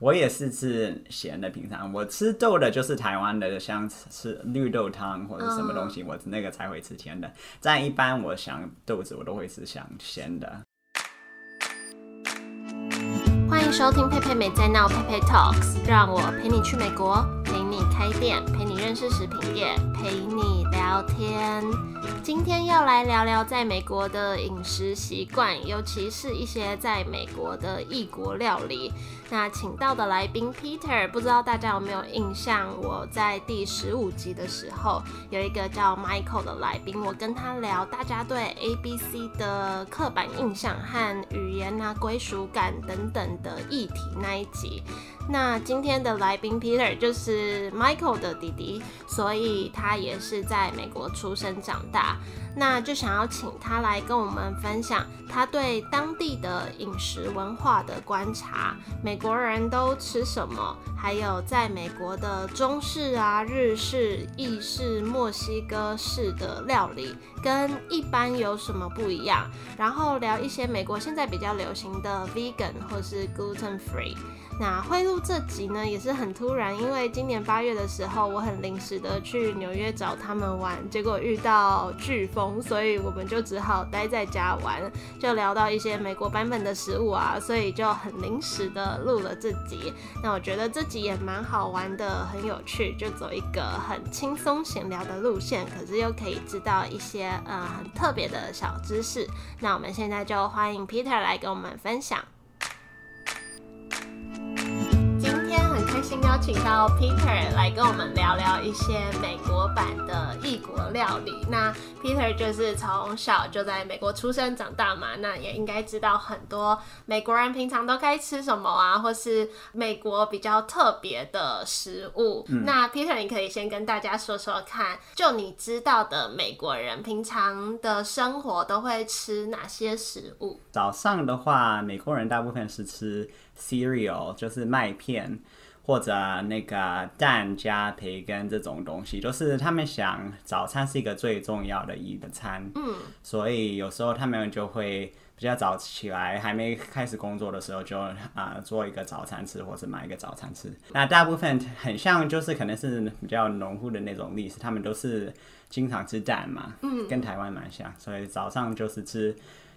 我也是吃咸的，平常我吃豆的，就是台湾的，像吃绿豆汤或者什么东西，我那个才会吃甜的。但一般我想豆子，我都会吃想咸的。欢迎收听佩佩美在闹，佩佩 Talks，让我陪你去美国，陪你开店，陪你认识食品业，陪你聊天。今天要来聊聊在美国的饮食习惯，尤其是一些在美国的异国料理。那请到的来宾 Peter，不知道大家有没有印象？我在第十五集的时候，有一个叫 Michael 的来宾，我跟他聊大家对 ABC 的刻板印象和语言啊、归属感等等的议题那一集。那今天的来宾 Peter 就是 Michael 的弟弟，所以他也是在美国出生长大。那就想要请他来跟我们分享他对当地的饮食文化的观察，美国人都吃什么，还有在美国的中式啊、日式、意式、墨西哥式的料理跟一般有什么不一样，然后聊一些美国现在比较流行的 vegan 或是 gluten free。那会录这集呢，也是很突然，因为今年八月的时候，我很临时的去纽约找他们玩，结果遇到飓风，所以我们就只好待在家玩，就聊到一些美国版本的食物啊，所以就很临时的录了这集。那我觉得这集也蛮好玩的，很有趣，就走一个很轻松闲聊的路线，可是又可以知道一些呃很特别的小知识。那我们现在就欢迎 Peter 来跟我们分享。邀请到 Peter 来跟我们聊聊一些美国版的异国料理。那 Peter 就是从小就在美国出生长大嘛，那也应该知道很多美国人平常都该吃什么啊，或是美国比较特别的食物。嗯、那 Peter，你可以先跟大家说说看，就你知道的美国人平常的生活都会吃哪些食物？早上的话，美国人大部分是吃 cereal，就是麦片。或者那个蛋加培根这种东西，就是他们想早餐是一个最重要的一个餐，嗯，所以有时候他们就会比较早起来，还没开始工作的时候就啊、呃、做一个早餐吃，或者买一个早餐吃。那大部分很像就是可能是比较农户的那种历史，他们都是经常吃蛋嘛，嗯，跟台湾蛮像，所以早上就是吃。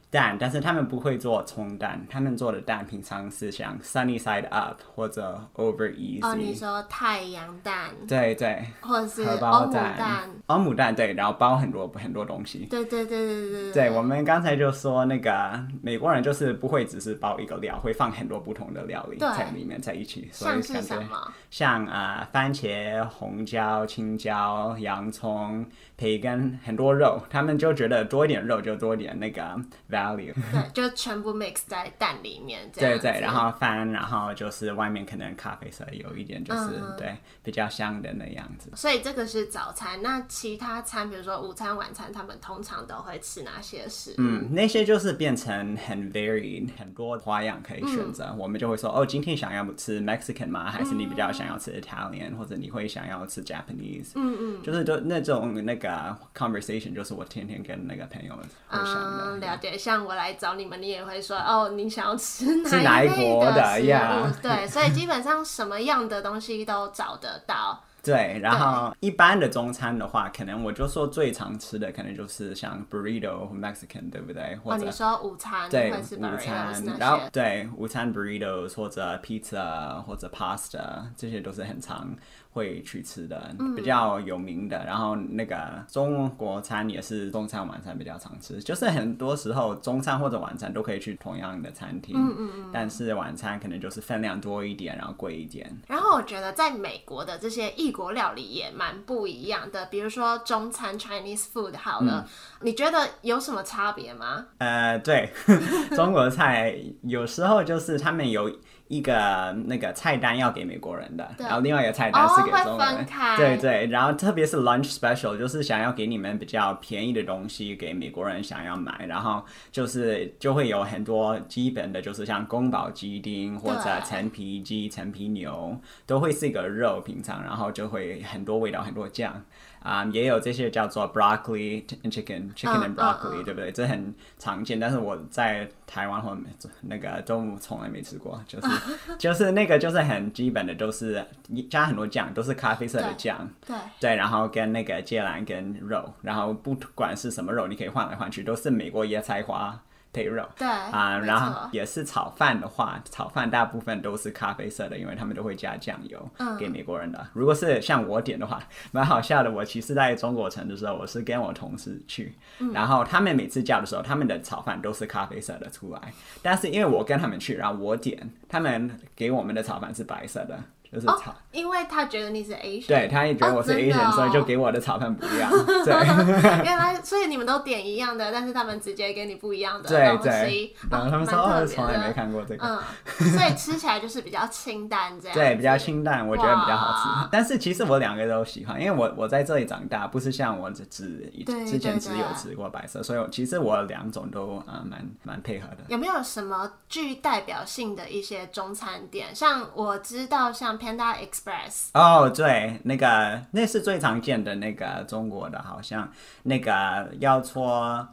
蛋，但是他们不会做葱蛋，他们做的蛋平常是像 sunny side up 或者 over easy。哦，你说太阳蛋？对对。或者是欧姆蛋。欧姆蛋对，然后包很多很多东西。对对对对对。对，我们刚才就说那个美国人就是不会只是包一个料，会放很多不同的料理在里面在一起。所以像是什么？像啊、呃，番茄、红椒、青椒、洋葱。培根很多肉，他们就觉得多一点肉就多一点那个 value。对，就全部 mix 在蛋里面。对对，然后翻，然后就是外面可能咖啡色有一点，就是、嗯、对比较香的那样子。所以这个是早餐，那其他餐，比如说午餐、晚餐，他们通常都会吃哪些食物？嗯，那些就是变成很 varied，很多花样可以选择。嗯、我们就会说，哦，今天想要吃 Mexican 吗？还是你比较想要吃 Italian，、嗯、或者你会想要吃 Japanese？嗯嗯，就是都那种那个。conversation 就是我天天跟那个朋友们分享的。嗯，了解。像我来找你们，你也会说哦，你想要吃 哪一国的呀？对，所以基本上 什么样的东西都找得到。对，然后一般的中餐的话，可能我就说最常吃的可能就是像 burrito Mexican，对不对？或者、哦、你说午餐对午餐，然后对午餐 burritos 或者 pizza 或者 pasta，这些都是很常会去吃的，比较有名的。嗯、然后那个中国餐也是中餐晚餐比较常吃，就是很多时候中餐或者晚餐都可以去同样的餐厅，嗯嗯嗯，但是晚餐可能就是分量多一点，然后贵一点。然后我觉得在美国的这些异国料理也蛮不一样的，比如说中餐 Chinese food 好了，嗯、你觉得有什么差别吗？呃，对，中国菜有时候就是他们有。一个那个菜单要给美国人的，然后另外一个菜单是给中国人。哦、对对，然后特别是 lunch special，就是想要给你们比较便宜的东西给美国人想要买，然后就是就会有很多基本的，就是像宫保鸡丁或者陈皮鸡、陈皮牛，都会是一个肉平常，然后就会很多味道，很多酱。啊，um, 也有这些叫做 broccoli and chicken，chicken and broccoli，、uh, uh, uh. 对不对？这很常见，但是我在台湾或没那个中午从来没吃过，就是 就是那个就是很基本的，都是加很多酱，都是咖啡色的酱，对对，然后跟那个芥蓝跟肉，然后不管是什么肉，你可以换来换去，都是美国椰菜花。配肉，对啊，然后也是炒饭的话，炒饭大部分都是咖啡色的，因为他们都会加酱油给美国人的。嗯、如果是像我点的话，蛮好笑的。我其实在中国城的时候，我是跟我同事去，嗯、然后他们每次叫的时候，他们的炒饭都是咖啡色的出来，但是因为我跟他们去，然后我点，他们给我们的炒饭是白色的。就是炒、哦，因为他觉得你是 Asian，对，他也觉得我是 Asian，、所以就给我的炒饭不一样。对，原来所以你们都点一样的，但是他们直接给你不一样的东西。对对，然后他们说哦，从来没看过这个。嗯，所以吃起来就是比较清淡这样。对，比较清淡，我觉得比较好吃。但是其实我两个都喜欢，因为我我在这里长大，不是像我只只之前只有吃过白色，所以其实我两种都啊蛮蛮配合的。有没有什么具代表性的一些中餐店？像我知道像。Panda Express 哦对，那个那是最常见的那个中国的，好像那个要搓。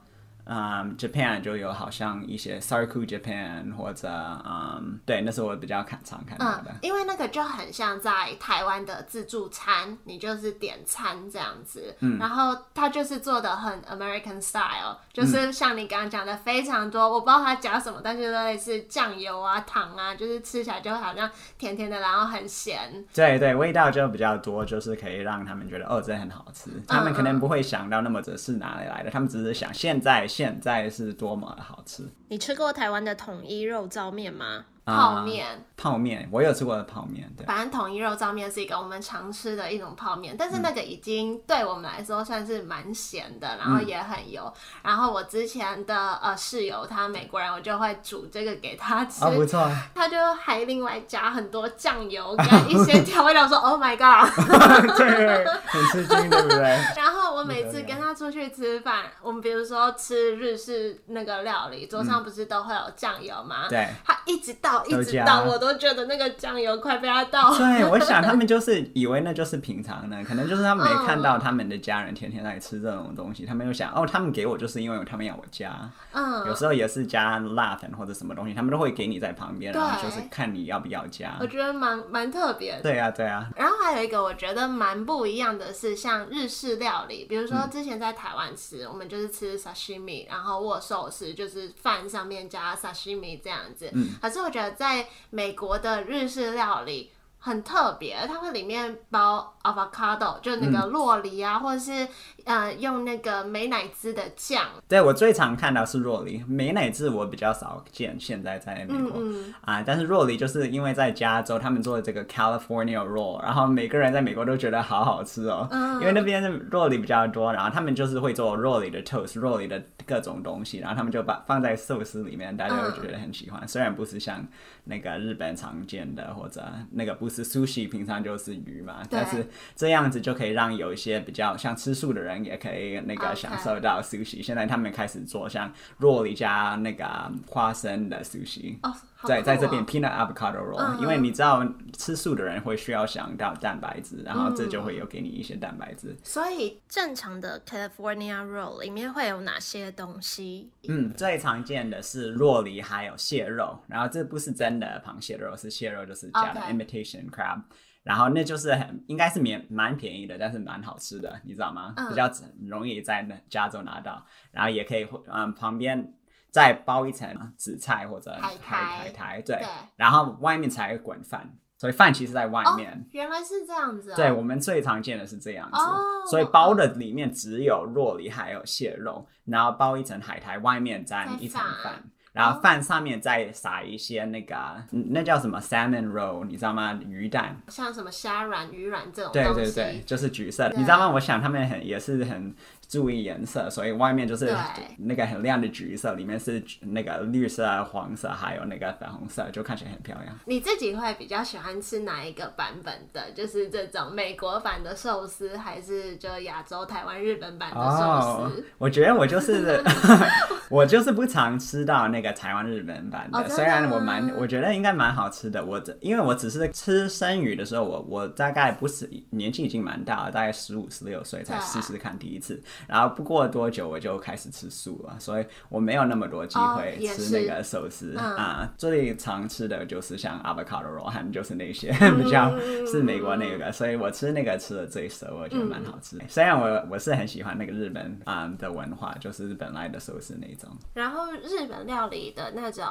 嗯、um,，Japan 就有好像一些 Sarku Japan 或者嗯，um, 对，那是我比较看常看到的。嗯，因为那个就很像在台湾的自助餐，你就是点餐这样子。嗯，然后它就是做的很 American style，就是像你刚刚讲的非常多，我不知道它加什么，但是类似酱油啊、糖啊，就是吃起来就好像甜甜的，然后很咸。对对，味道就比较多，就是可以让他们觉得哦，这很好吃。他们可能不会想到那么这是哪里来的，他们只是想现在。现在是多么的好吃！你吃过台湾的统一肉燥面吗？泡面，泡面，我有吃过的泡面。对，反正统一肉燥面是一个我们常吃的一种泡面，但是那个已经对我们来说算是蛮咸的，然后也很油。然后我之前的呃室友他美国人，我就会煮这个给他吃，不错。他就还另外加很多酱油跟一些调味料，说 Oh my God，对，很吃惊，对不对？然后我每次跟他出去吃饭，我们比如说吃日式那个料理，桌上不是都会有酱油吗？对，他一直到。一直倒，我都觉得那个酱油快被他倒了。对，我想他们 就是以为那就是平常的，可能就是他们没看到他们的家人天天在吃这种东西，他们就想哦，他们给我就是因为他们要我加。嗯，有时候也是加辣粉或者什么东西，他们都会给你在旁边，然后就是看你要不要加。我觉得蛮蛮特别的。对啊，对啊。然后还有一个我觉得蛮不一样的是，像日式料理，比如说之前在台湾吃，我们就是吃 sashimi，然后握寿司就是饭上面加 sashimi 这样子。嗯，可是我觉得。在美国的日式料理很特别，它会里面包 avocado，就那个洛梨啊，嗯、或者是呃用那个美乃滋的酱。对，我最常看到是若梨，美乃滋我比较少见。现在在美国、嗯嗯、啊，但是若梨就是因为在加州他们做的这个 California roll，然后每个人在美国都觉得好好吃哦，嗯、因为那边的若梨比较多，然后他们就是会做若梨的 toast，若梨的各种东西，然后他们就把放在寿司里面，大家会觉得很喜欢。嗯、虽然不是像那个日本常见的，或者那个不是 sushi，平常就是鱼嘛，但是这样子就可以让有一些比较像吃素的人也可以那个享受到 sushi。现在他们开始做像若梨加那个花生的 sushi。Oh. 在在这边 peanut avocado roll，、uh. 因为你知道吃素的人会需要想到蛋白质，然后这就会有给你一些蛋白质。所以正常的 California roll 里面会有哪些东西？嗯，最常见的是若梨还有蟹肉，然后这不是真的螃蟹肉，是蟹肉，就是加的 imitation crab，Okay. 然后那就是很应该是免蛮便宜的，但是蛮好吃的，你知道吗？Uh. 比较容易在加州拿到，然后也可以嗯旁边。再包一层紫菜或者海苔，海苔对，然后外面才滚饭，所以饭其实在外面。哦，原来是这样子啊。对，我们最常见的是这样子，哦，所以包的里面只有肉梨还有蟹肉，然后包一层海苔，外面沾一层饭。然后饭上面再撒一些那个，那叫什么 salmon roll，你知道吗？鱼蛋，像什么虾软、鱼软这种。对对对，就是橘色的。你知道吗？我想他们很也是很注意颜色，所以外面就是那个很亮的橘色，里面是那个绿色、黄色，还有那个粉红色，就看起来很漂亮。你自己会比较喜欢吃哪一个版本的？就是这种美国版的寿司，还是就亚洲、台湾、日本版的寿司？Oh, 我觉得我就是 我就是不常吃到那个。个台湾日本版的，虽然我蛮，我觉得应该蛮好吃的。我因为我只是吃生鱼的时候，我我大概不是年纪已经蛮大了，大概十五十六岁才试试看第一次。然后不过多久我就开始吃素了，所以我没有那么多机会吃那个寿司啊。最常吃的就是像 avocado roll，还就是那些 比较是美国那个，所以我吃那个吃的最熟，我觉得蛮好吃的。虽然我我是很喜欢那个日本啊的文化，就是日本来的寿司那种。然后日本料理的那种。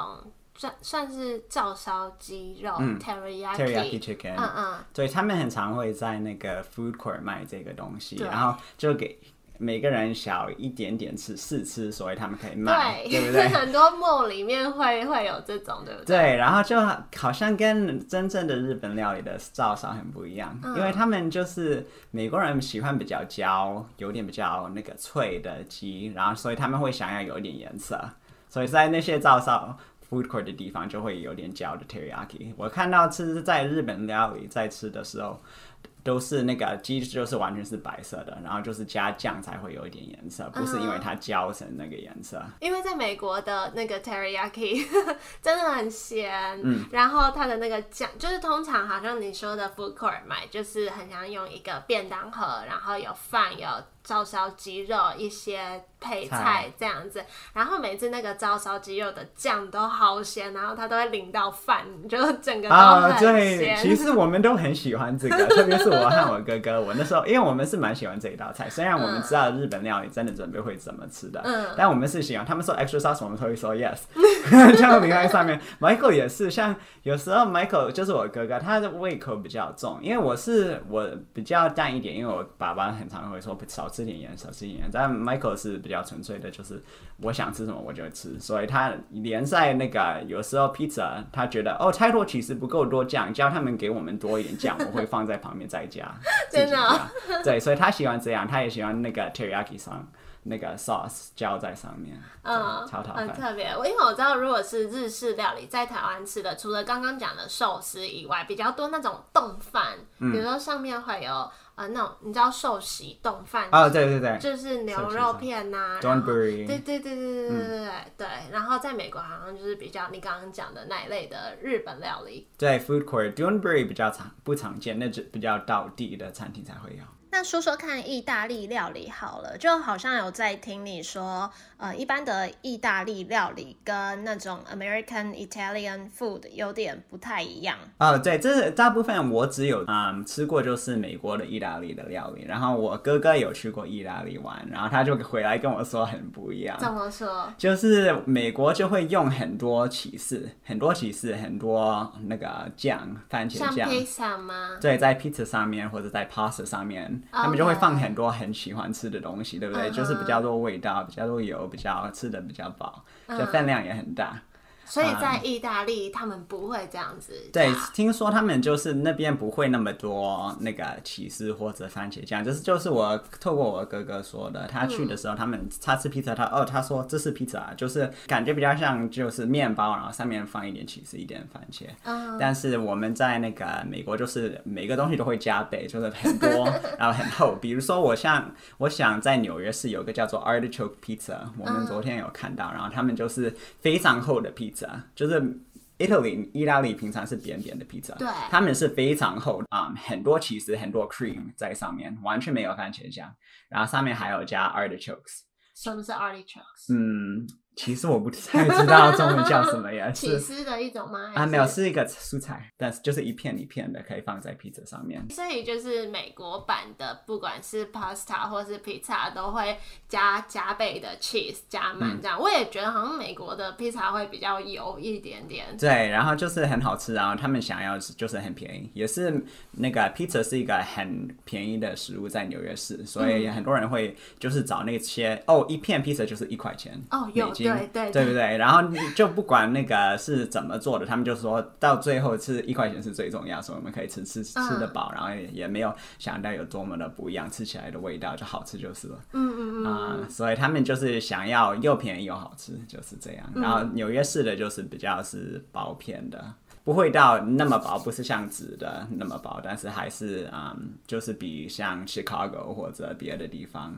算算是照烧鸡肉，teriyaki chicken，嗯嗯，对，他们很常会在那个 food court 卖这个东西，然后就给每个人小一点点吃试吃，所以他们可以卖，对，对不对？很多 mall 里面会会有这种，对不对？对，然后就好像跟真正的日本料理的照烧很不一样，嗯、因为他们就是美国人喜欢比较焦，有点比较那个脆的鸡，然后所以他们会想要有一点颜色，所以在那些照烧。food court 的地方就会有点焦的 teriyaki。我看到吃在日本料理在吃的时候，都是那个鸡就是完全是白色的，然后就是加酱才会有一点颜色，不是因为它焦成那个颜色。Uh 因为在美国的那个 teriyaki 真的很咸，嗯，然后它的那个酱就是通常好像你说的 food court 买，就是很想用一个便当盒，然后有饭有照烧鸡肉一些。配菜这样子，然后每次那个照烧鸡肉的酱都好咸，然后它都会淋到饭，就整个都很咸。对，其实我们都很喜欢这个，特别是我和我哥哥。我那时候，因为我们是蛮喜欢这一道菜，虽然我们知道日本料理真的准备会怎么吃的，嗯，但我们是喜欢。他们说 extra sauce，我们都会说 yes。这样淋在上面，Michael 也是，像有时候 Michael 就是我哥哥，他的胃口比较重，因为我是我比较淡一点，因为我爸爸很常会说少吃点盐，少吃点盐，但 Michael 是比较。纯粹的，就是我想吃什么我就吃，所以他连在那个有时候 pizza，他觉得哦太多其实不够多酱，叫他们给我们多一点酱，我会放在旁边再加。真的、哦？对，所以他喜欢这样，他也喜欢那个 teriyaki 上那个 sauce 浇在上面，嗯，超讨很特别。我因为我知道，如果是日式料理在台湾吃的，除了刚刚讲的寿司以外，比较多那种冻饭，比如说上面会有。呃，那种你知道寿喜冻饭啊？对对对，就是牛肉片呐、啊。对对对对对对对对。然后在美国好像就是比较你刚刚讲的那一类的日本料理。对，food court d o n b u r y 比较常不常见，那只比较道地的餐厅才会有。那说说看，意大利料理好了，就好像有在听你说，呃，一般的意大利料理跟那种 American Italian food 有点不太一样。哦，对，这大部分我只有嗯吃过，就是美国的意大利的料理。然后我哥哥有去过意大利玩，然后他就回来跟我说很不一样。怎么说？就是美国就会用很多起司，很多起司，很多那个酱，番茄酱。像披萨吗？对，在披萨上面或者在 pasta 上面。他们就会放很多很喜欢吃的东西，对不对？Uh. 就是比较多味道，比较多油，比较吃的比较饱，就饭量也很大。所以在意大利，他们不会这样子。对，听说他们就是那边不会那么多那个起司或者番茄酱，就是就是我透过我哥哥说的，他去的时候，他们他吃披萨，他哦他说这是披萨，就是感觉比较像就是面包，然后上面放一点起司，一点番茄。嗯。但是我们在那个美国，就是每个东西都会加倍，就是很多，然后很厚。比如说我像我想在纽约市有个叫做 Artichoke Pizza，我们昨天有看到，然后他们就是非常厚的披萨。就是 Italy 意大利平常是扁扁的 pizza，，对，他们是非常厚啊、嗯，很多起司，很多 cream 在上面，完全没有番茄酱，然后上面还有加 artichokes。什么是 artichokes？嗯。其实我不太知道中文叫什么呀，起司的一种吗？啊，没有，是一个蔬菜，但是就是一片一片的，可以放在披萨上面。所以就是美国版的，不管是 pasta 或是披萨，都会加加倍的 cheese 加满这样、嗯。我也觉得好像美国的披萨会比较油一点点。对，然后就是很好吃，然后他们想要就是很便宜，也是那个 pizza 是一个很便宜的食物，在纽约市，所以很多人会就是找那些、嗯、哦，一片披萨就是一块钱哦，有。对对对不对？然后就不管那个是怎么做的，他们就说到最后吃一块钱是最重要，所以我们可以吃吃吃得饱，然后也也没有想到有多么的不一样，吃起来的味道就好吃就是了。嗯嗯嗯。啊、呃，所以他们就是想要又便宜又好吃，就是这样。然后纽约市的就是比较是薄片的，不会到那么薄，不是像纸的那么薄，但是还是嗯，就是比像 Chicago 或者别的地方。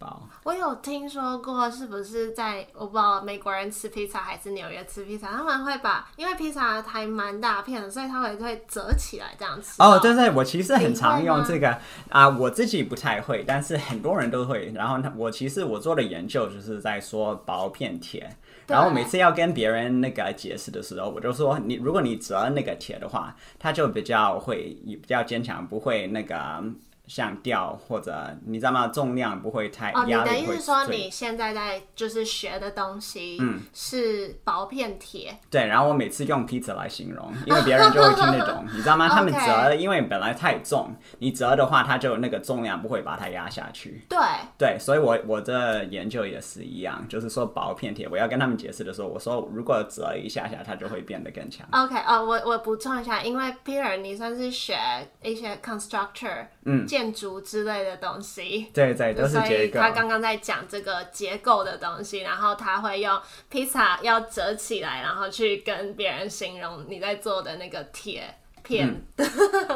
包。我有听说过，是不是在我不知道美国人吃披萨还是纽约吃披萨，他们会把因为披萨还蛮大片的，所以他会会折起来这样吃。哦，对对，我其实很常用这个啊、呃，我自己不太会，但是很多人都会。然后我其实我做的研究就是在说薄片铁，然后每次要跟别人那个解释的时候，我就说你如果你折那个铁的话，它就比较会比较坚强，不会那个。像掉或者你知道吗？重量不会太。哦，你的意思是说你现在在就是学的东西，嗯，是薄片铁。对，然后我每次用 pizza 来形容，因为别人就会听得懂，你知道吗？他们折，因为本来太重，你折的话，它就那个重量不会把它压下去。对对，所以我我的研究也是一样，就是说薄片铁，我要跟他们解释的时候，我说如果折一下下，它就会变得更强。OK，哦，我我补充一下，因为 Peter 你算是学一些 constructor，嗯。建筑之类的东西，对对，都是结构。所以他刚刚在讲这个结构的东西，然后他会用披萨要折起来，然后去跟别人形容你在做的那个铁。片、嗯、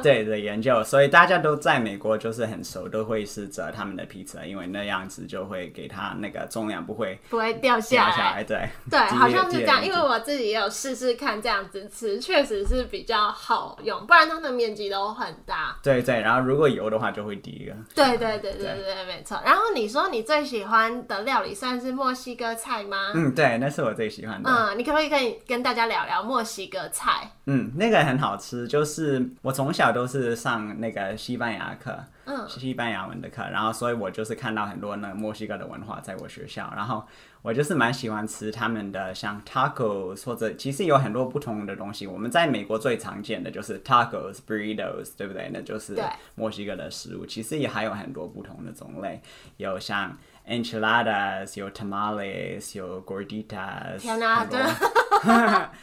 对的研究，所以大家都在美国就是很熟，都会是折他们的披萨，因为那样子就会给他那个重量不会不会掉下来。下来对对，好像是这样，因为我自己也有试试看这样子吃，确实是比较好用，不然它的面积都很大。对对，然后如果油的话就会低了。对对对对对对，对没错。然后你说你最喜欢的料理算是墨西哥菜吗？嗯，对，那是我最喜欢的。嗯，你可不可以跟跟大家聊聊墨西哥菜？嗯，那个很好吃，就是我从小都是上那个西班牙课，嗯，西班牙文的课，然后所以我就是看到很多那个墨西哥的文化在我学校，然后我就是蛮喜欢吃他们的像 tacos 或者其实有很多不同的东西。我们在美国最常见的就是 tacos、burritos，对不对？那就是墨西哥的食物。其实也还有很多不同的种类，有像 enchiladas，有 tamales，有 gorditas，天哪，对。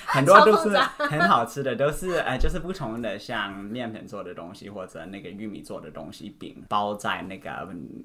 很多都是很好吃的，都是呃，就是不同的像面粉做的东西，或者那个玉米做的东西，饼包在那个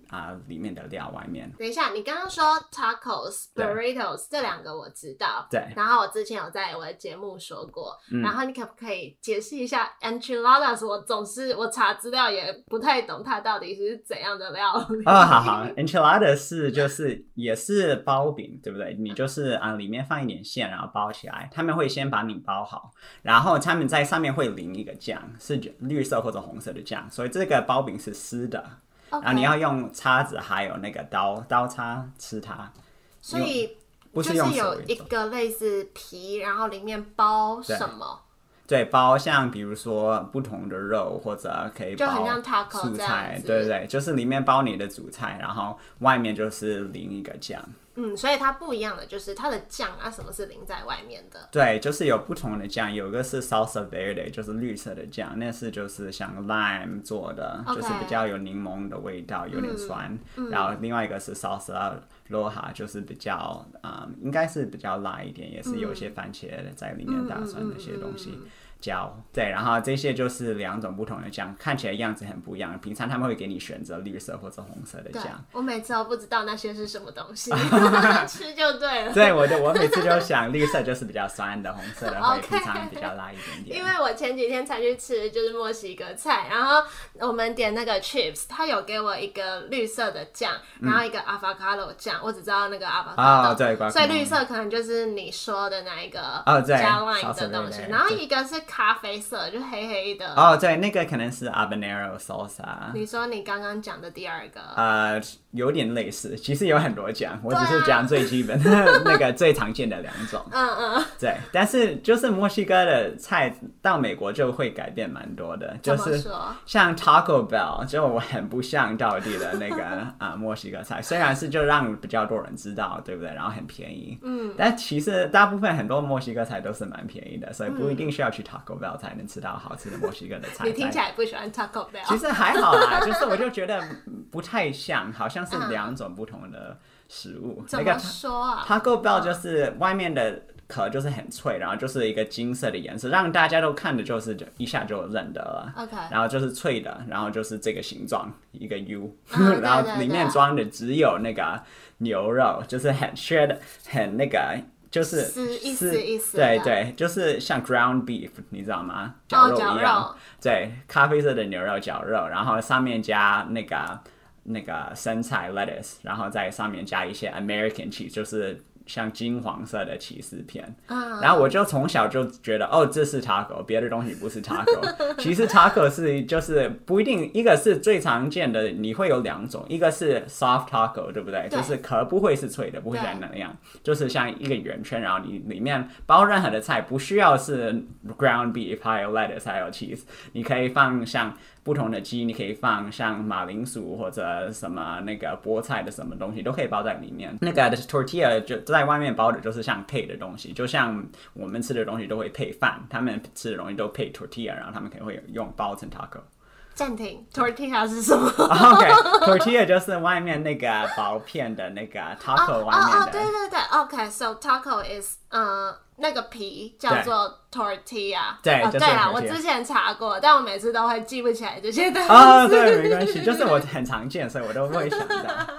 啊、呃、里面的料外面。等一下，你刚刚说 tacos、burritos 这两个我知道，对。然后我之前有在我的节目说过，嗯、然后你可不可以解释一下 enchiladas？我总是我查资料也不太懂它到底是怎样的料理。哦，好好，enchiladas 是就是也是包饼，对不对？你就是啊、呃、里面放一点馅，然后包起来。他们会先把你包好，然后他们在上面会淋一个酱，是绿色或者红色的酱，所以这个包饼是湿的.然后你要用叉子还有那个刀刀叉吃它。所以不是用手，就是有一个类似皮，然后里面包什么？对，包像比如说不同的肉，或者可以包素菜，对对对，就是里面包你的主菜，然后外面就是淋一个酱。嗯，所以它不一样的就是它的酱啊，什么是淋在外面的？对，就是有不同的酱，有一个是 salsa verde，就是绿色的酱，那是就是像 lime 做的.就是比较有柠檬的味道，有点酸。然后另外一个是 salsa roja，就是比较啊、嗯，应该是比较辣一点，也是有一些番茄在里面打算那些东西。嗯嗯椒对，然后这些就是两种不同的酱，看起来样子很不一样。平常他们会给你选择绿色或者红色的酱。我每次都不知道那些是什么东西，吃就对了。对，我就我每次就想绿色就是比较酸的，红色的会 平常比较辣一点点。因为我前几天才去吃就是墨西哥菜，然后我们点那个 chips，他有给我一个绿色的酱，然后一个 avocado 酱，我只知道那个 avocado，、哦、对，所以绿色可能就是你说的那一个加 lime 的东西，然后一个是。咖啡色就黑黑的哦，oh, 对，那个可能是 habanero salsa。你说你刚刚讲的第二个，呃，有点类似，其实有很多讲，我只是讲最基本的 那个最常见的两种。嗯嗯，对，但是就是墨西哥的菜到美国就会改变蛮多的，就是像 Taco Bell 就我很不像道地的那个啊、呃、墨西哥菜，虽然是就让比较多人知道，对不对？然后很便宜，嗯，但其实大部分很多墨西哥菜都是蛮便宜的，所以不一定需要去。Taco Bell 才能吃到好吃的墨西哥的菜。你听起来不喜欢 Taco Bell？其实还好啦，就是我就觉得不太像，好像是两种不同的食物。怎么说啊？Taco Bell 就是外面的壳就是很脆，然后就是一个金色的颜色，让大家都看的就是就一下就认得了。OK，然后就是脆的，然后就是这个形状，一个 U，然后里面装的只有那个牛肉，就是很削的，很那个。就是意思意思，对对，就是像 ground beef，你知道吗？绞肉一样，对，咖啡色的牛肉绞肉，然后上面加那个那个生菜 lettuce，然后在上面加一些 American cheese，就是。像金黄色的起司片，uh, 然后我就从小就觉得，哦，这是 taco，别的东西不是 taco。其实 taco 是就是不一定，一个是最常见的，你会有两种，一个是 soft taco，对不对？对就是壳不会是脆的，不会像那样，就是像一个圆圈，然后你里面包任何的菜，不需要是 ground beef，还有 lettuce，还有 cheese，你可以放像。不同的鸡，你可以放像马铃薯或者什么那个菠菜的什么东西都可以包在里面。那个 tortilla 就在外面包的，就是像配的东西，就像我们吃的东西都会配饭，他们吃的东西都配 tortilla，然后他们可能会用包成 taco。暂停，tortilla 是什么？OK，tortilla 就是外面那个薄片的那个 taco 外面的。哦哦，对对对，OK，so taco is 嗯。那个皮叫做 tortilla，对，哦、对啊，我之前查过，但我每次都会记不起来这些东西。哦，对，没关系，就是我很常见，所以我都会想到。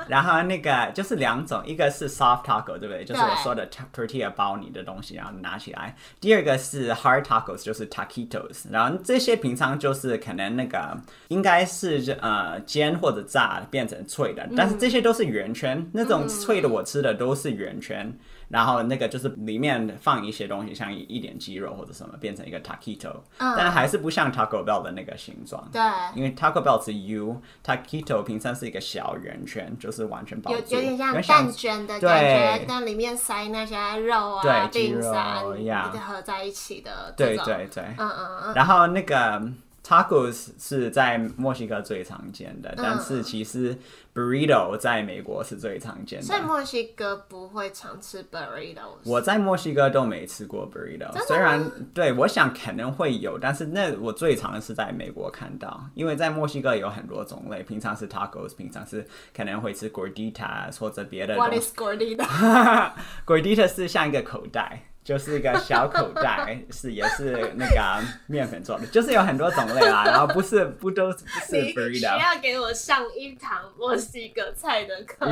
然后那个就是两种，一个是 soft taco，对不对？就是我说的 tortilla 包你的东西，然后拿起来。第二个是 hard tacos，就是 taquitos。然后这些平常就是可能那个应该是呃煎或者炸变成脆的，但是这些都是圆圈，嗯、那种脆的我吃的都是圆圈。然后那个就是里面放一些东西，像一点鸡肉或者什么，变成一个 taquito，嗯，但还是不像 Taco Bell 的那个形状。对，因为 Taco Bell 是 U，taquito 平常是一个小圆圈，就是完全包住，有有点像蛋卷的感觉，但里面塞那些肉啊、对，鸡肉呀，合在一起的。对对对，嗯嗯嗯。然后那个。Tacos 是在墨西哥最常见的，但是其实 burrito 在美国是最常见的。所以墨西哥不会常吃 burrito。我在墨西哥都没吃过 burrito，虽然对，我想可能会有，但是那我最常是在美国看到，因为在墨西哥有很多种类，平常是 tacos，平常是可能会吃 gorditas 或者别的。What is gordita？Gordita 是像一个口袋。就是一个小口袋，是也是那个面粉做的，就是有很多种类啦，然后不是不都是不是 burrito。需要给我上一堂墨西哥菜的课。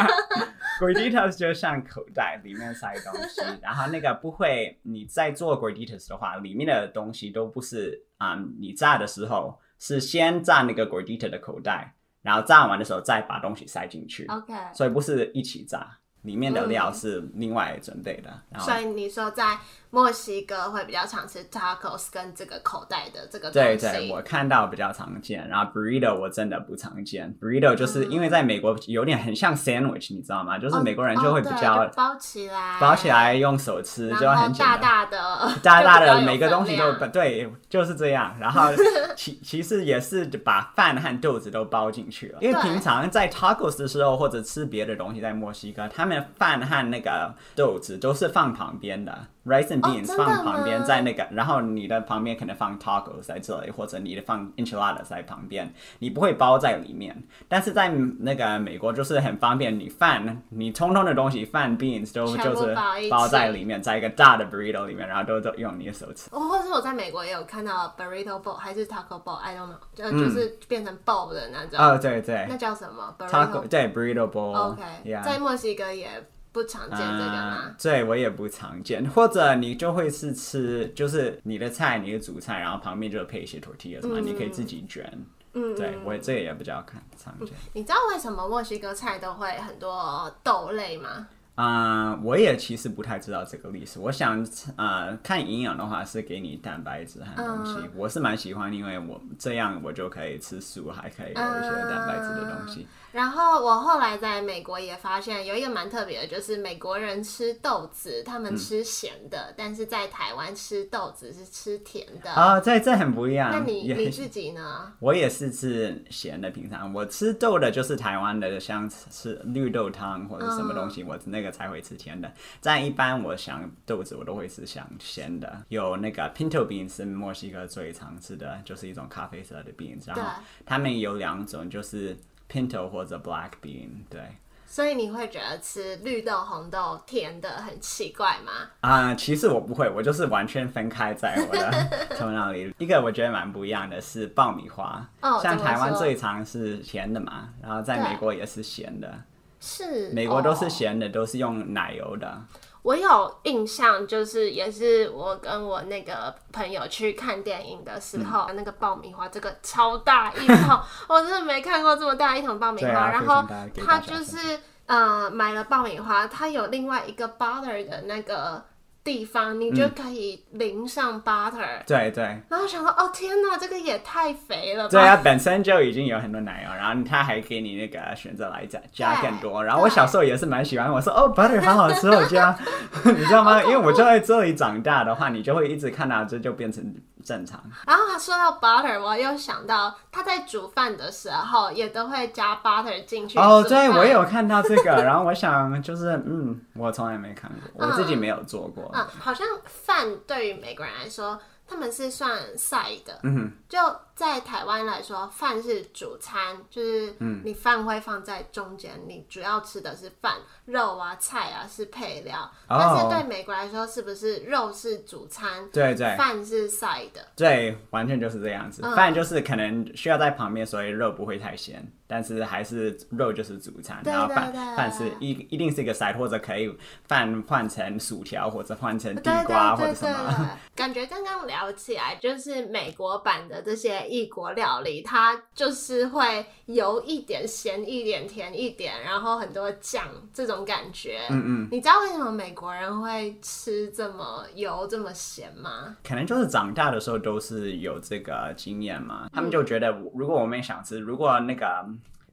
Gorditas 就像口袋，里面塞东西，然后那个不会，你在做 Gorditas 的话，里面的东西都不是啊、嗯，你炸的时候是先炸那个 Gordita 的口袋，然后炸完的时候再把东西塞进去。OK，所以不是一起炸。里面的料是另外准备的，嗯、然后所以你说在墨西哥会比较常吃 tacos 跟这个口袋的这个东西。对对，我看到比较常见，然后 burrito 我真的不常见。burrito 就是因为在美国有点很像 sandwich，你知道吗？就是美国人就会比较、哦哦、包起来，包起来用手吃就很简单，大大的，大大的每个东西都对，就是这样。然后 其其实也是把饭和豆子都包进去了，因为平常在 tacos 的时候或者吃别的东西，在墨西哥他们。饭和那个豆子都是放旁边的，rice and beans、哦、放旁边，在那个，然后你的旁边可能放 tacos 在这里，或者你的放 enchiladas 在旁边，你不会包在里面。但是在那个美国就是很方便，你饭你通通的东西饭 beans 都就是包在里面，在一个大的 burrito 里面，然后都都用你的手吃。哦，或者我在美国也有看到 burrito bowl 还是 taco bowl，I don't know，就就是变成 bowl 的那种。哦，对对。那叫什么？taco 对 burrito bowl。OK，在墨西哥也。不常见这个吗？嗯，对，我也不常见。或者你就会是吃，就是你的菜，你的主菜，然后旁边就配一些 tortilla 什么，嗯，你可以自己卷。嗯，对我这个也比较看常见。你知道为什么墨西哥菜都会很多豆类吗？啊、呃，我也其实不太知道这个历史。我想，呃，看营养的话是给你蛋白质和东西。嗯、我是蛮喜欢，因为我这样我就可以吃素，还可以有一些蛋白质的东西。嗯然后我后来在美国也发现有一个蛮特别的，就是美国人吃豆子，他们吃咸的，嗯、但是在台湾吃豆子是吃甜的啊，这这很不一样。那你你 自己呢？我也是吃咸的，平常我吃豆的就是台湾的，像吃绿豆汤或者什么东西，嗯、我那个才会吃甜的。但一般我想豆子我都会吃想咸的，有那个 pinto beans 是墨西哥最常吃的，就是一种咖啡色的 beans，然后他们有两种就是。Pinto 或者 Black Bean，对。所以你会觉得吃绿豆、红豆甜的很奇怪吗？啊、呃，其实我不会，我就是完全分开在我的 头脑里。一个我觉得蛮不一样的是爆米花，哦、像台湾最常是甜的嘛，然后在美国也是咸的。是。美国都是咸的，哦、都是用奶油的。我有印象，就是也是我跟我那个朋友去看电影的时候，嗯、那个爆米花这个超大一桶，我真的没看过这么大一桶爆米花。啊、然后他就是呃买了爆米花，他有另外一个 butter 的那个。地方你就可以淋上 butter，嗯、对对，然后想说哦天哪，这个也太肥了吧！对啊，本身就已经有很多奶油，然后他还给你那个选择来加加更多。然后我小时候也是蛮喜欢，我说哦 butter 好好吃，我加，你知道吗？因为我就在这里长大的话，你就会一直看到这就变成。正常。然后他说到 butter，我又想到他在煮饭的时候也都会加 butter 进去。哦，对，我有看到这个。然后我想，就是嗯，我从来没看过，我自己没有做过。嗯，嗯，好像饭对于美国人来说。他们是算 side 的，嗯哼，就在台湾来说，饭是主餐，就是你饭会放在中间，嗯，你主要吃的是饭，肉啊菜啊是配料。哦，但是对美国来说，是不是肉是主餐？对对，饭是 side。对，完全就是这样子。饭，嗯，就是可能需要在旁边，所以肉不会太咸。但是还是肉就是主餐，然后饭饭是一一定是一个 side，或者可以饭换成薯条，或者换成地瓜或者什么。感觉刚刚聊起来，就是美国版的这些异国料理，它就是会油一点、咸一点、甜一点，然后很多酱这种感觉。嗯嗯。你知道为什么美国人会吃这么油、这么咸吗？可能就是长大的时候都是有这个经验嘛，他们就觉得如果我们想吃，如果那个。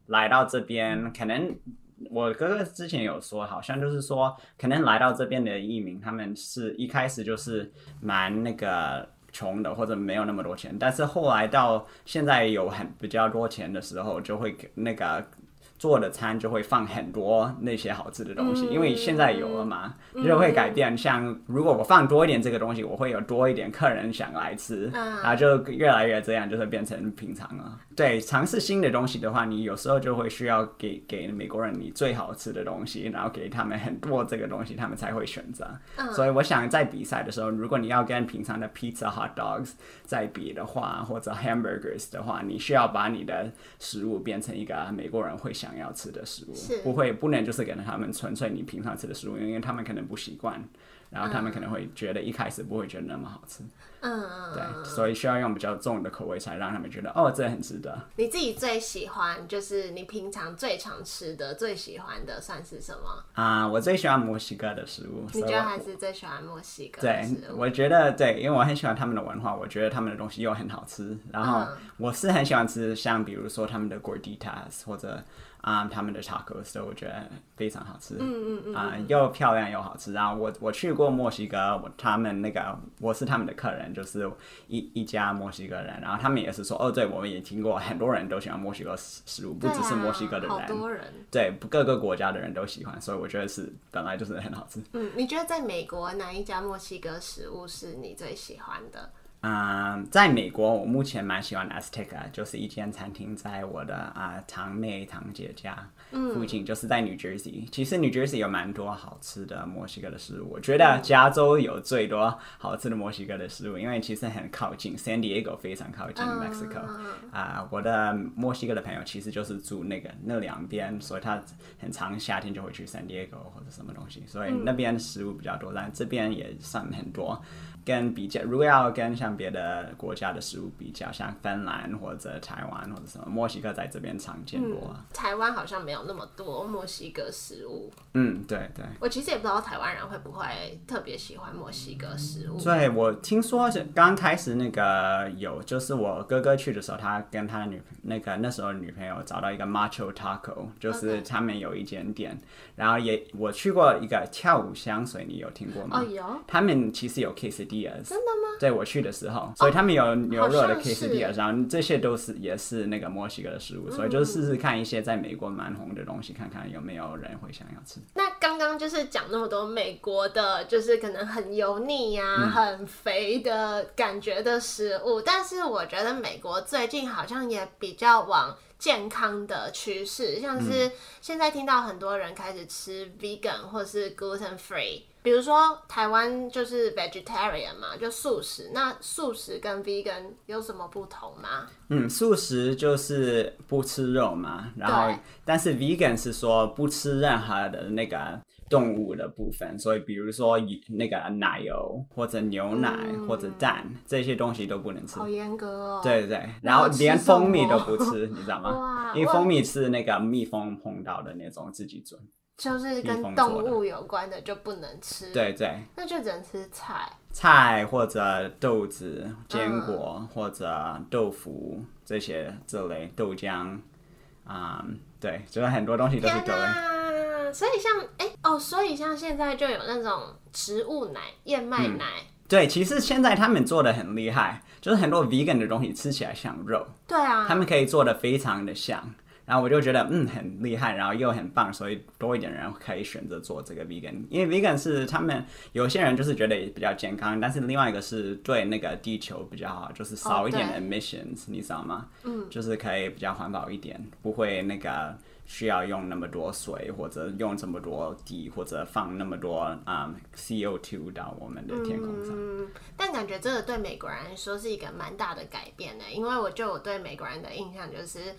来到这边，可能我哥哥之前有说，好像就是说，可能来到这边的移民，他们是一开始就是蛮那个穷的，或者没有那么多钱，但是后来到现在有很比较多钱的时候，就会给那个。做的餐就会放很多那些好吃的东西，嗯、因为现在有了嘛，嗯、就会改变。像如果我放多一点这个东西，我会有多一点客人想来吃，嗯、然后就越来越这样，就会变成平常了。对，尝试新的东西的话，你有时候就会需要给给美国人你最好吃的东西，然后给他们很多这个东西，他们才会选择。嗯、所以我想在比赛的时候，如果你要跟平常的 pizza、hot dogs 再比的话，或者 hamburgers 的话，你需要把你的食物变成一个美国人会想。想要吃的食物，是不会不能就是给他们纯粹你平常吃的食物，因为他们可能不习惯，然后他们可能会觉得一开始不会觉得那么好吃。嗯嗯，对，所以需要用比较重的口味才让他们觉得哦，这很值得。你自己最喜欢就是你平常最常吃的、最喜欢的算是什么？啊，我最喜欢墨西哥的食物。你觉得还是最喜欢墨西哥的食物？对，我觉得对，因为我很喜欢他们的文化，我觉得他们的东西又很好吃。然后我是很喜欢吃像比如说他们的 gorditas 或者。啊，um, 他们的 tacos 所以我觉得非常好吃。嗯嗯嗯。啊，又漂亮又好吃。然后我我去过墨西哥，我他们那个我是他们的客人，就是一一家墨西哥人。然后他们也是说，哦，对，我们也听过很多人都喜欢墨西哥食物，不只是墨西哥的人，好多人。对，各个国家的人都喜欢，所以我觉得是本来就是很好吃。嗯，你觉得在美国哪一家墨西哥食物是你最喜欢的？嗯，在美国，我目前蛮喜欢 Azteca，就是一间餐厅，在我的啊、呃、堂妹堂姐家附近，嗯、就是在 New Jersey。其实 New Jersey 有蛮多好吃的墨西哥的食物，我觉得加州有最多好吃的墨西哥的食物，因为其实很靠近，San Diego 非常靠近 Mexico。啊、呃，我的墨西哥的朋友其实就是住那个那两边，所以他很常夏天就会去 San Diego 或者什么东西，所以那边食物比较多，但这边也算很多。跟比较，如果要跟像别的国家的食物比较，像芬兰或者台湾或者什么，墨西哥在这边常见多。嗯，台湾好像没有那么多墨西哥食物。嗯，对对。我其实也不知道台湾人会不会特别喜欢墨西哥食物。对，我听说是刚开始那个有，就是我哥哥去的时候，他跟他女那个那时候女朋友找到一个 Macho Taco，就是他们有一间店，Okay. 然后也我去过一个跳舞香水，你有听过吗？哦，有。他们其实有真的吗？在，我去的时候，所以他们有牛肉的 quesadillas，然后这些都是也是那个墨西哥的食物，嗯、所以就试试看一些在美国蛮红的东西，看看有没有人会想要吃。那刚刚就是讲那么多美国的，就是可能很油腻呀、很肥的感觉的食物，但是我觉得美国最近好像也比较往健康的趋势，像是现在听到很多人开始吃 vegan 或是 gluten free。比如说台湾就是 vegetarian 嘛，就素食。那素食跟 vegan 有什么不同吗？嗯，素食就是不吃肉嘛，然后但是 vegan 是说不吃任何的那个动物的部分，所以比如说那个奶油或者牛奶、嗯、或者蛋这些东西都不能吃。好严格哦。对对对，然后连蜂蜜都不吃，你知道吗？因为蜂蜜是那个蜜蜂碰到的那种自己做，就是跟动物有关的就不能吃。对对，那就只能吃菜。菜或者豆子、坚果、嗯、或者豆腐这些这类豆浆，啊、嗯，对，就是很多东西都是豆类。所以像哎、欸、哦，所以像现在就有那种植物奶、燕麦奶、嗯。对，其实现在他们做的很厉害，就是很多 vegan 的东西吃起来像肉。对啊，他们可以做的非常的像。然后我就觉得嗯很厉害，然后又很棒，所以多一点人可以选择做这个 vegan，因为 vegan 是他们有些人就是觉得比较健康，但是另外一个是对那个地球比较好，就是少一点 emissions，、哦、你知道吗？嗯，就是可以比较环保一点，不会那个。需要用那么多水，或者用这么多地，或者放那么多啊、um, CO2 到我们的天空上。嗯，但感觉这个对美国人来说是一个蛮大的改变呢，因为我就我对美国人的印象就是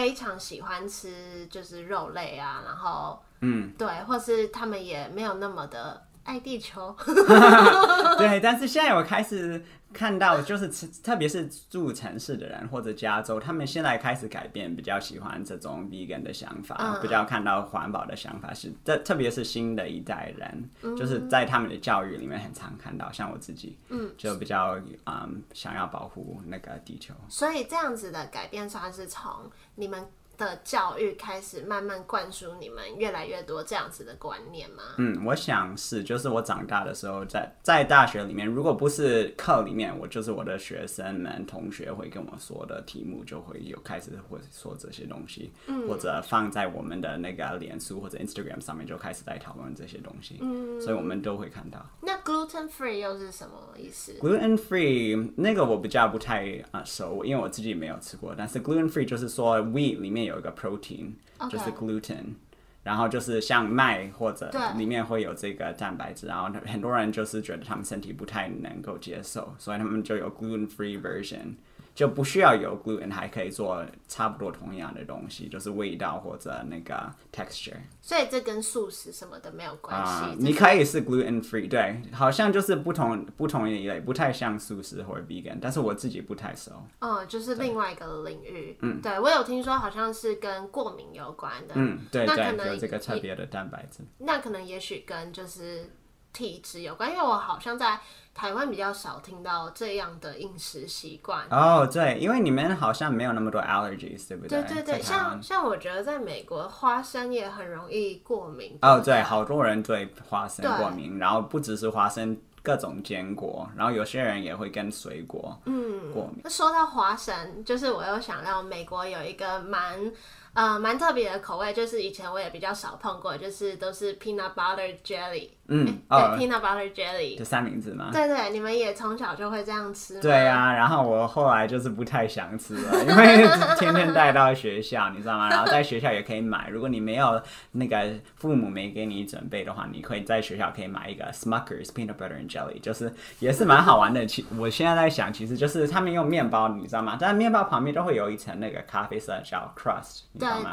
非常喜欢吃就是肉类啊，然后嗯，对，或是他们也没有那么的爱地球。对，但是现在我开始。看到就是，特别是住城市的人或者加州，他们现在开始改变，比较喜欢这种 vegan 的想法，嗯、比较看到环保的想法是，这特别是新的一代人，嗯、就是在他们的教育里面很常看到，像我自己，嗯，就比较嗯想要保护那个地球。所以这样子的改变算是从你们。的教育开始慢慢灌输你们越来越多这样子的观念吗？嗯，我想是，就是我长大的时候在，在在大学里面，如果不是课里面，我就是我的学生们同学会跟我说的题目，就会有开始会说这些东西，嗯，或者放在我们的那个脸书或者 Instagram 上面就开始在讨论这些东西，嗯，所以我们都会看到。那 gluten free 又是什么意思？gluten free 那个我比较不太啊熟，因为我自己没有吃过，但是 gluten free 就是说 wheat 里面。有一个 protein，Okay. 就是 gluten，然后就是像麦或者里面会有这个蛋白质，然后很多人就是觉得他们身体不太能够接受，所以他们就有 gluten free version。就不需要有 gluten，还可以做差不多同样的东西，就是味道或者那个 texture。所以这跟素食什么的没有关系。Uh, 你可以是 gluten free，对，好像就是不同不同一类，不太像素食或者 vegan，但是我自己不太熟。哦，就是另外一个领域。嗯，对，我有听说好像是跟过敏有关的。嗯，对那可能，有这个特别的蛋白质。那可能也许跟就是体质有关，因为我好像在。台湾比较少听到这样的饮食习惯哦，oh, 对，因为你们好像没有那么多 allergies，对不对？对对对，像像我觉得在美国花生也很容易过敏。哦，oh, 对，好多人对花生过敏，然后不只是花生，各种坚果，然后有些人也会跟水果嗯过敏。嗯、说到花生，就是我又想到美国有一个蛮。呃，蛮特别的口味，就是以前我也比较少碰过，就是都是 peanut butter jelly。嗯，对，peanut butter jelly。就三明治吗？对对，你们也从小就会这样吃吗？对啊，然后我后来就是不太想吃了，因为天天带到学校，你知道吗？然后在学校也可以买，如果你没有那个父母没给你准备的话，你可以在学校可以买一个 Smucker's peanut butter and jelly，就是也是蛮好玩的。其我现在在想，其实就是他们用面包，你知道吗？但面包旁边都会有一层那个咖啡色叫 crust。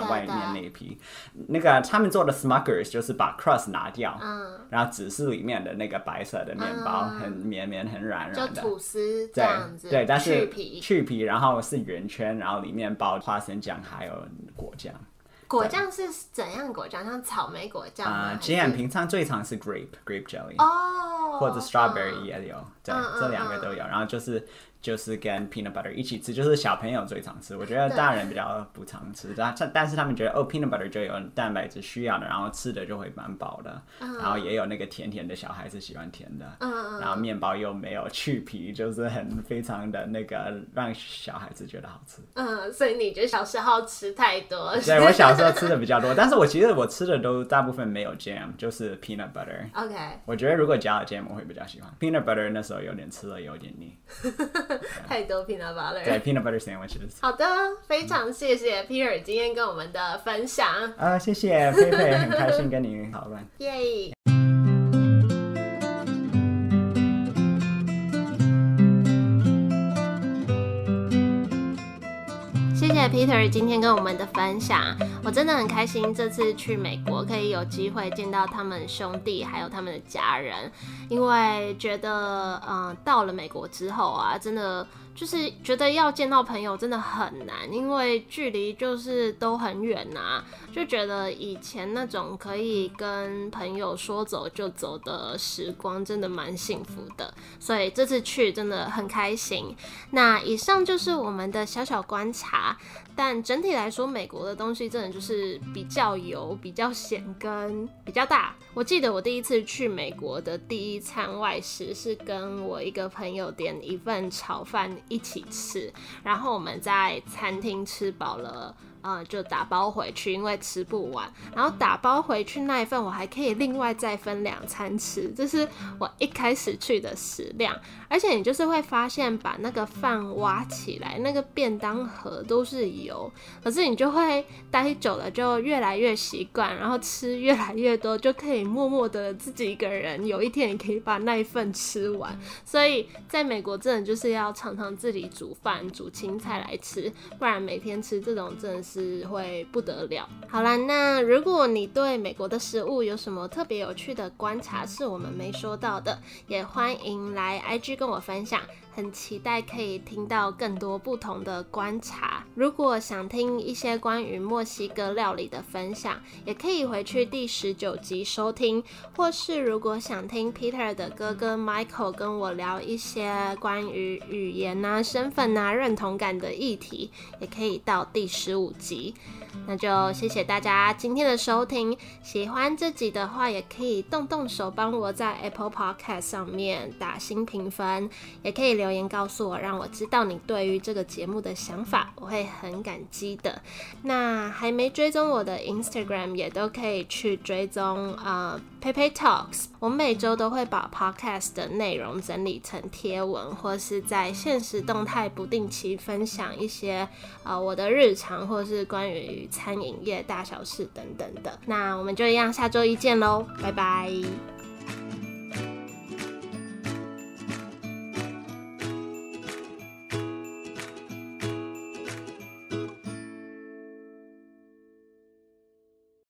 外面那一批，那个他们做的 Smuckers 就是把 crust 拿掉，嗯，然后只是里面的那个白色的面包，很绵绵、很软软的，就吐司这样子，对，但是去皮，去皮，然后是圆圈，然后里面包花生酱还有果酱。果酱是怎样果酱？像草莓果酱啊？其实平常最常是 grape grape jelly 哦，或者 strawberry 也有，对，这两个都有，然后就是。就是跟 peanut butter 一起吃，就是小朋友最常吃。我觉得大人比较不常吃，但对但是他们觉得哦，peanut butter 就有蛋白质需要的，然后吃的就会蛮饱的。嗯、然后也有那个甜甜的，小孩子喜欢甜的。嗯、然后面包又没有去皮，就是很非常的那个让小孩子觉得好吃。嗯，所以你觉得小时候吃太多？对，我小时候吃的比较多，但是我其实我吃的都大部分没有 jam，就是 peanut butter。OK。我觉得如果加了 jam，我会比较喜欢 peanut butter。那时候有点吃了有点腻。太多 peanut butter，对 peanut butter sandwiches。好的，非常谢谢 Peter 今天跟我们的分享。啊，谢谢菲菲，很开心跟你讨论。耶！Peter 今天跟我们的分享，我真的很开心这次去美国可以有机会见到他们兄弟还有他们的家人，因为觉得嗯、到了美国之后啊，真的。就是觉得要见到朋友真的很难，因为距离就是都很远、啊。就觉得以前那种可以跟朋友说走就走的时光，真的蛮幸福的。所以这次去真的很开心。那以上就是我们的小小观察，但整体来说，美国的东西真的就是比较油、比较咸跟比较大。我记得我第一次去美国的第一餐外食是跟我一个朋友点一份炒饭。一起吃，然后我们在餐厅吃饱了。呃，就打包回去，因为吃不完。然后打包回去那一份，我还可以另外再分两餐吃，这是我一开始去的食量。而且你就是会发现，把那个饭挖起来，那个便当盒都是油。可是你就会待久了，就越来越习惯，然后吃越来越多，就可以默默的自己一个人，有一天你可以把那一份吃完。所以在美国，真的就是要常常自己煮饭，煮青菜来吃，不然每天吃这种真的是。会不得了。好啦，那如果你对美国的食物有什么特别有趣的观察是我们没说到的，也欢迎来 IG 跟我分享。很期待可以听到更多不同的观察。如果想听一些关于墨西哥料理的分享，也可以回去第十九集收听。或是如果想听 Peter 的哥哥 Michael 跟我聊一些关于语言啊、身份啊、认同感的议题，也可以到第十五集。那就谢谢大家今天的收听。喜欢自己的话，也可以动动手帮我在 Apple Podcast 上面打新评分，也可以留言告诉我，让我知道你对于这个节目的想法，我会很感激的。那还没追踪我的 Instagram，也都可以去追踪啊。PayPay Talks，我每周都会把 Podcast 的内容整理成贴文，或是在现实动态不定期分享一些呃我的日常，或是关于餐饮业大小事等等的。那我们就一样，下周一见喽，拜拜。